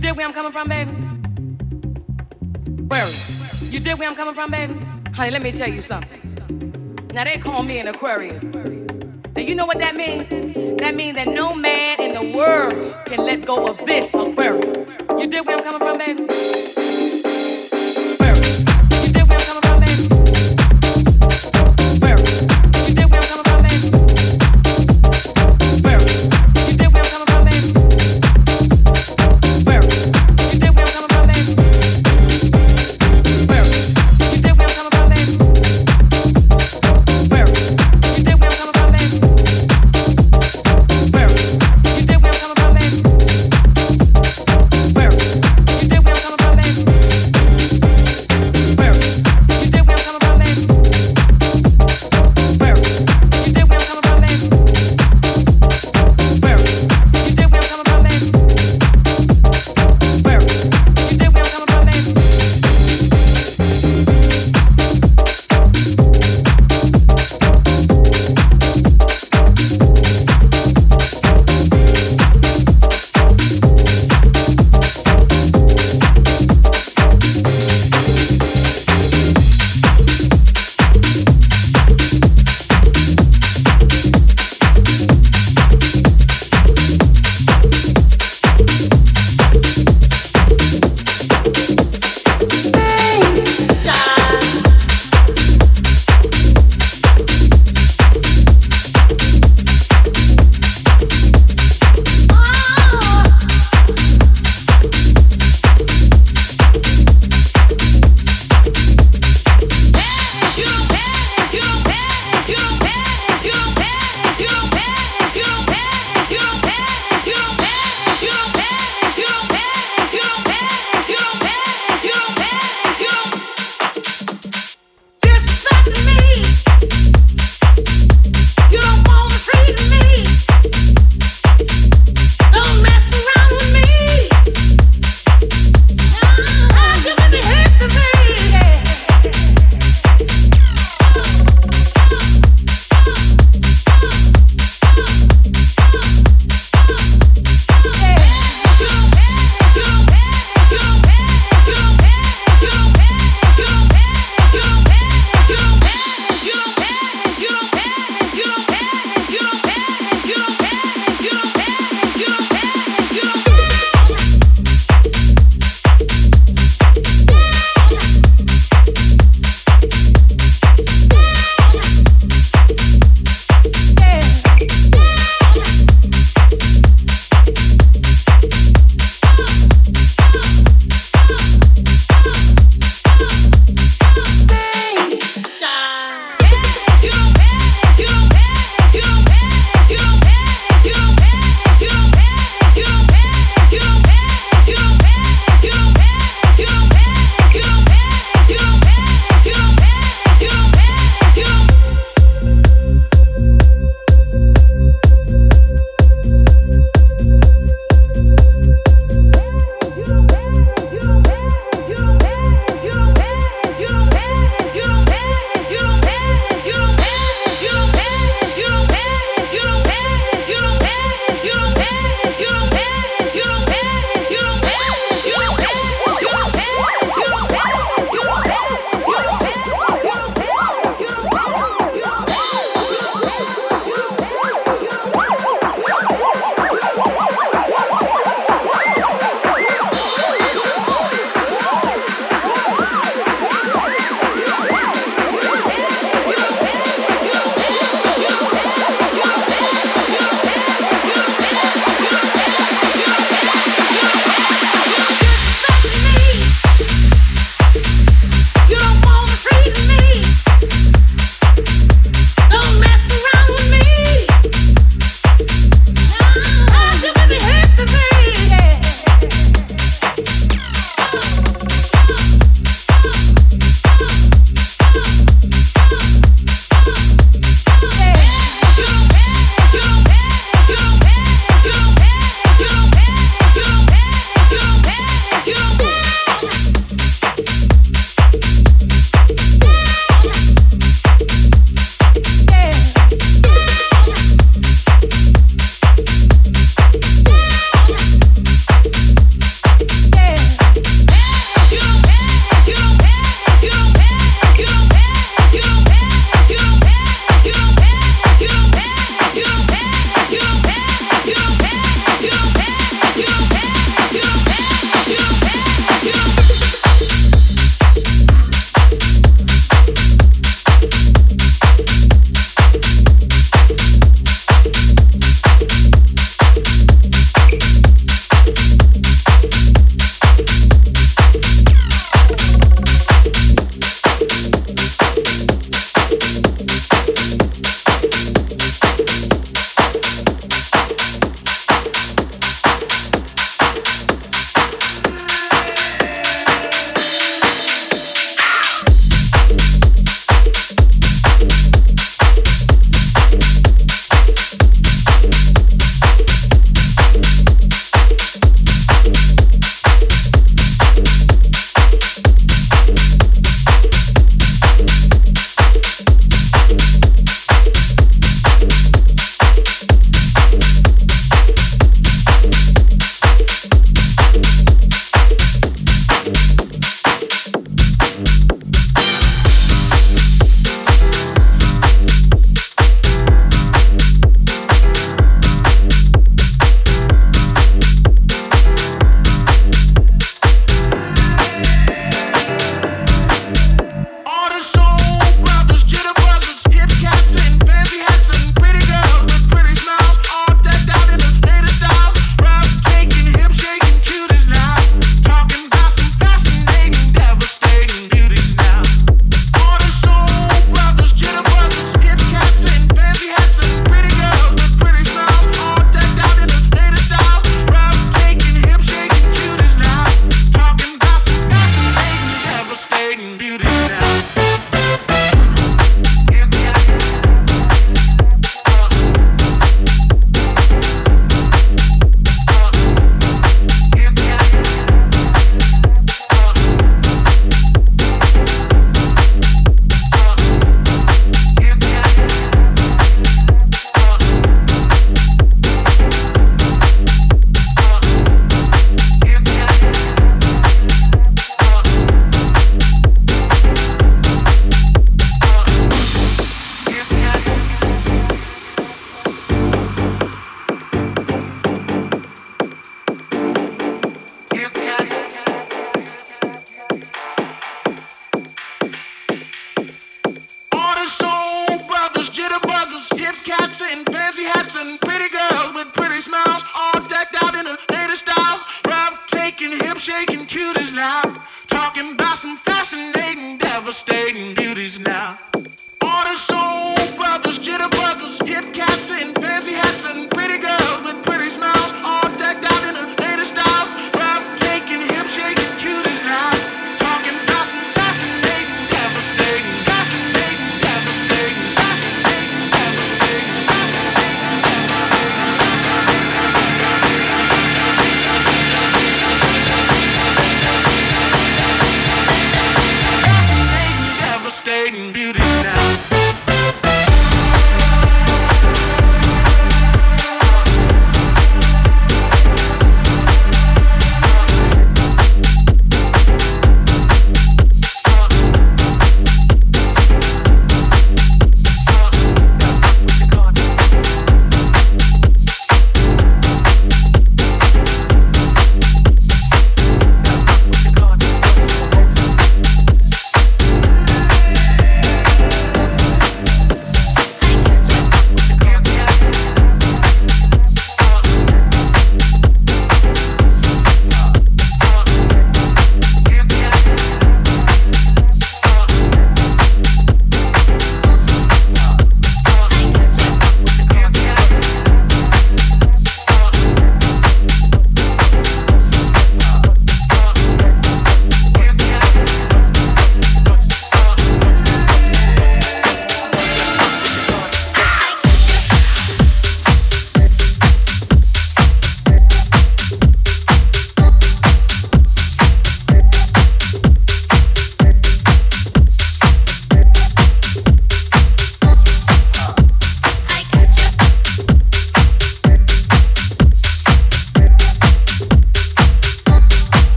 dig where I'm coming from, baby? Query. You dig where I'm coming from, baby? Honey, let me tell you something. Now they call me an Aquarius. And you know what that means? That means that no man in the world can let go of this aquarium. You dig where I'm coming from, baby?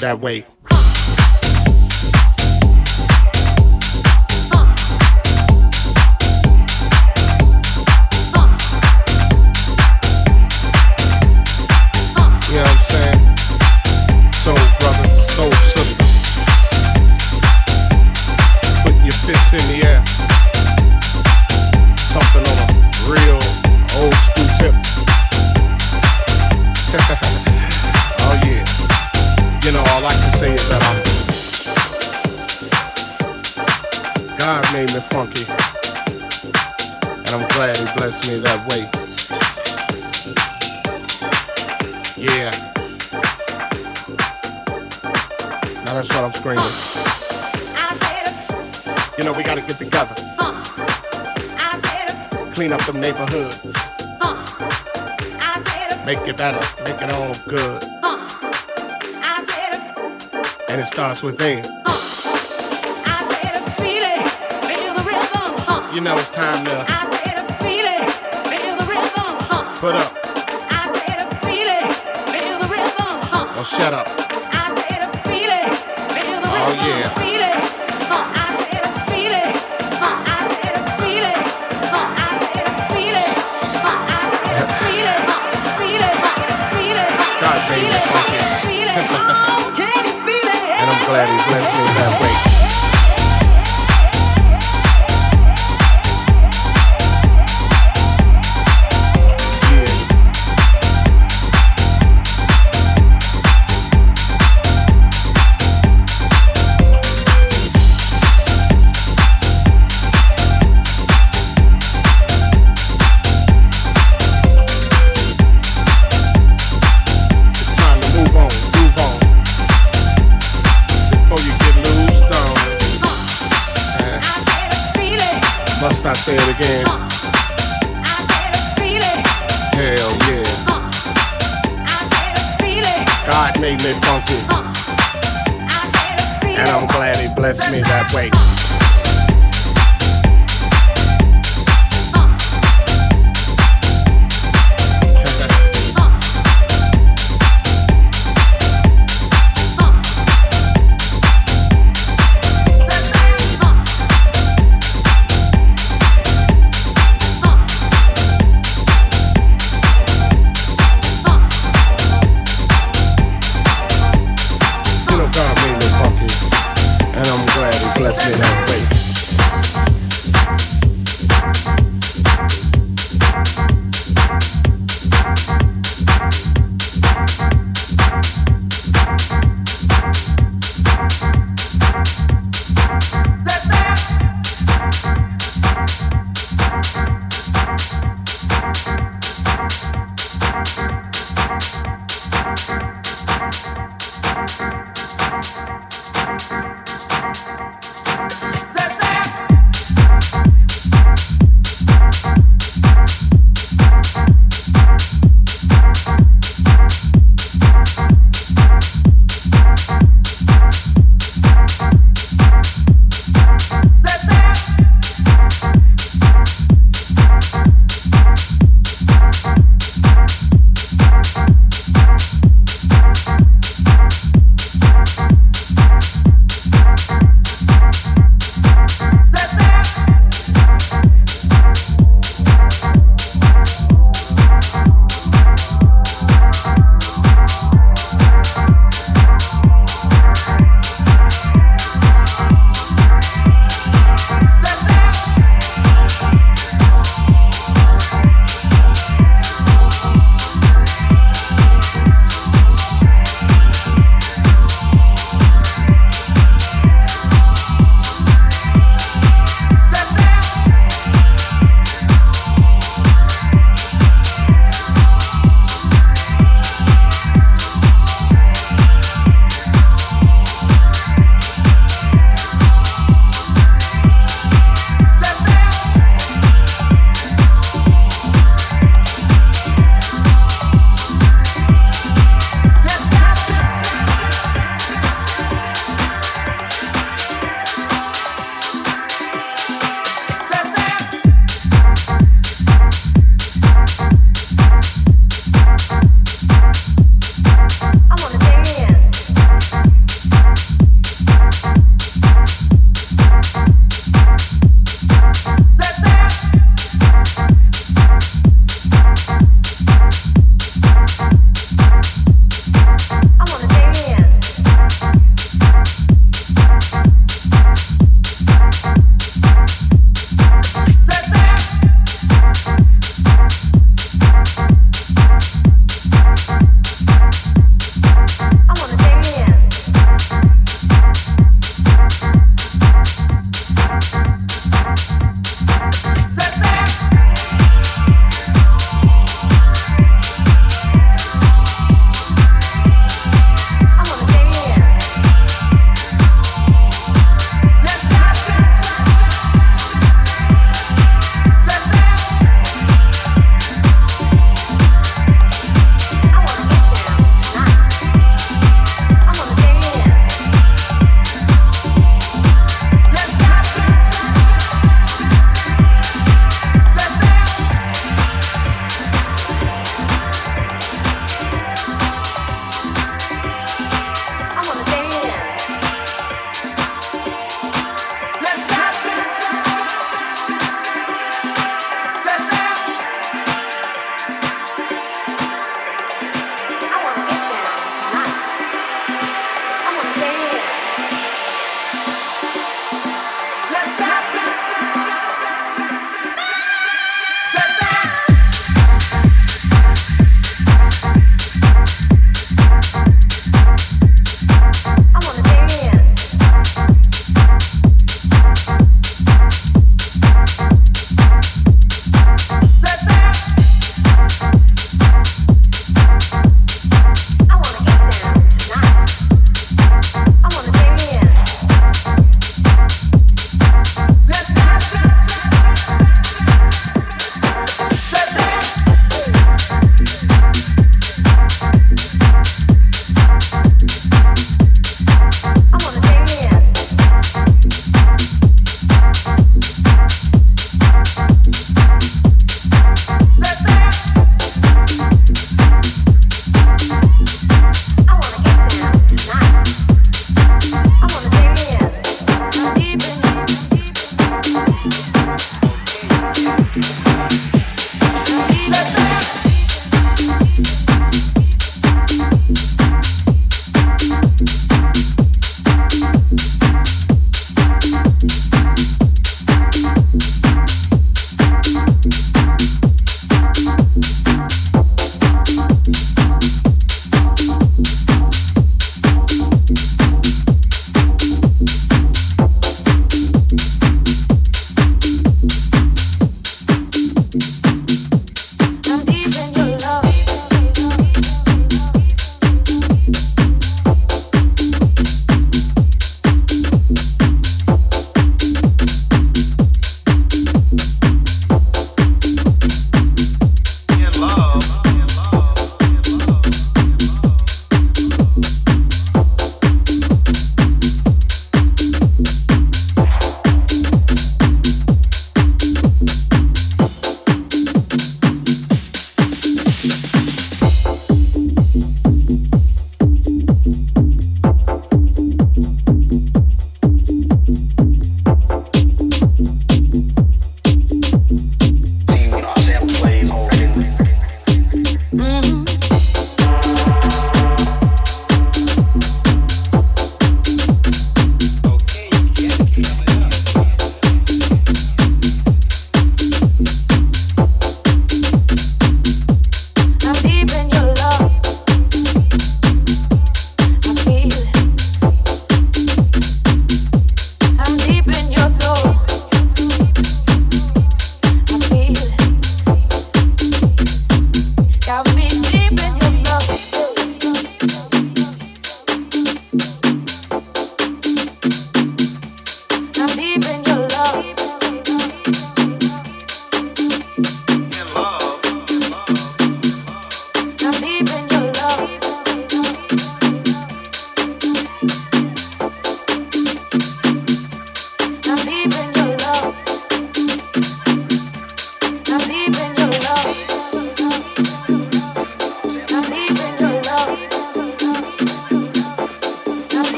That way. Made me funky. And I'm glad he blessed me that way. Yeah. Now that's what I'm screaming. You know, we gotta get together. Clean up them neighborhoods. Make it better. Make it all good. And it starts within. You know it's time to put up. Oh, shut up. Oh, yeah. God made me funky. and I'm glad he blessed me that way. Say it again? Hell yeah. God made me funky. And I'm glad he blessed me that way. God made me funky. And I'm glad he blessed me that way.